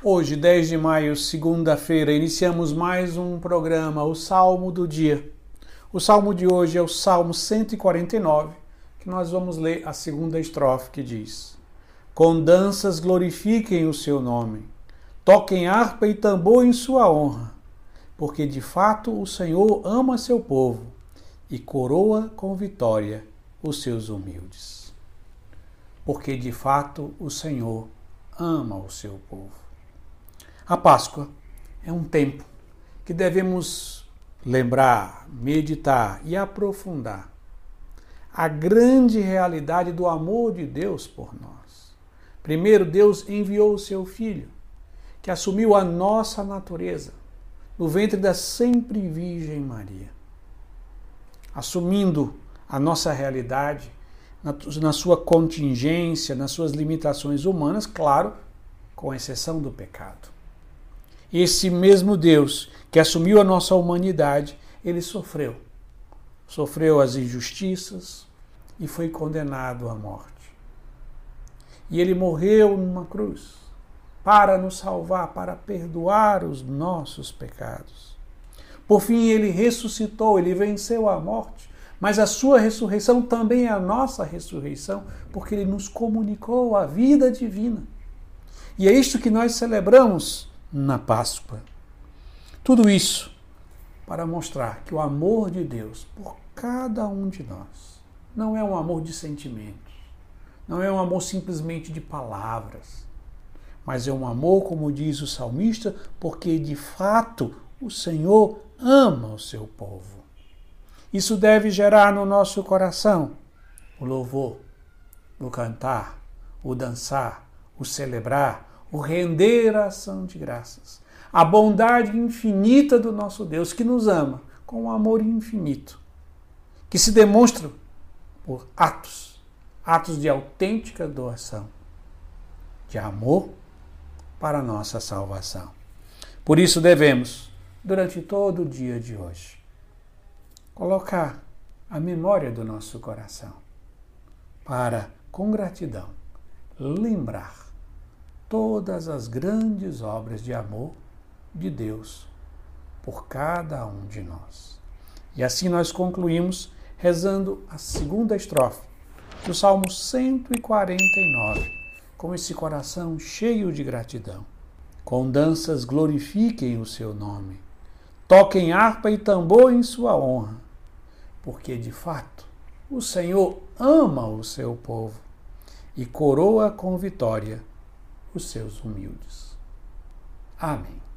Hoje, 10 de maio, segunda-feira, iniciamos mais um programa, o Salmo do Dia. O salmo de hoje é o Salmo 149, que nós vamos ler a segunda estrofe que diz: Com danças glorifiquem o seu nome, toquem harpa e tambor em sua honra, porque de fato o Senhor ama seu povo e coroa com vitória os seus humildes. Porque de fato o Senhor ama o seu povo. A Páscoa é um tempo que devemos lembrar, meditar e aprofundar a grande realidade do amor de Deus por nós. Primeiro, Deus enviou o seu Filho, que assumiu a nossa natureza no ventre da sempre Virgem Maria, assumindo a nossa realidade na sua contingência, nas suas limitações humanas, claro, com exceção do pecado esse mesmo Deus que assumiu a nossa humanidade, ele sofreu. Sofreu as injustiças e foi condenado à morte. E ele morreu numa cruz para nos salvar, para perdoar os nossos pecados. Por fim, ele ressuscitou, ele venceu a morte, mas a sua ressurreição também é a nossa ressurreição, porque ele nos comunicou a vida divina. E é isto que nós celebramos na Páscoa. Tudo isso para mostrar que o amor de Deus por cada um de nós não é um amor de sentimentos, não é um amor simplesmente de palavras, mas é um amor, como diz o salmista, porque de fato o Senhor ama o seu povo. Isso deve gerar no nosso coração o louvor, o cantar, o dançar, o celebrar, o render a ação de graças. A bondade infinita do nosso Deus que nos ama com um amor infinito, que se demonstra por atos, atos de autêntica doação, de amor para a nossa salvação. Por isso devemos, durante todo o dia de hoje, colocar a memória do nosso coração para, com gratidão, lembrar todas as grandes obras de amor de Deus por cada um de nós. E assim nós concluímos rezando a segunda estrofe do Salmo 149, com esse coração cheio de gratidão. Com danças glorifiquem o seu nome, toquem harpa e tambor em sua honra, porque de fato o Senhor ama o seu povo e coroa com vitória os seus humildes. Amém.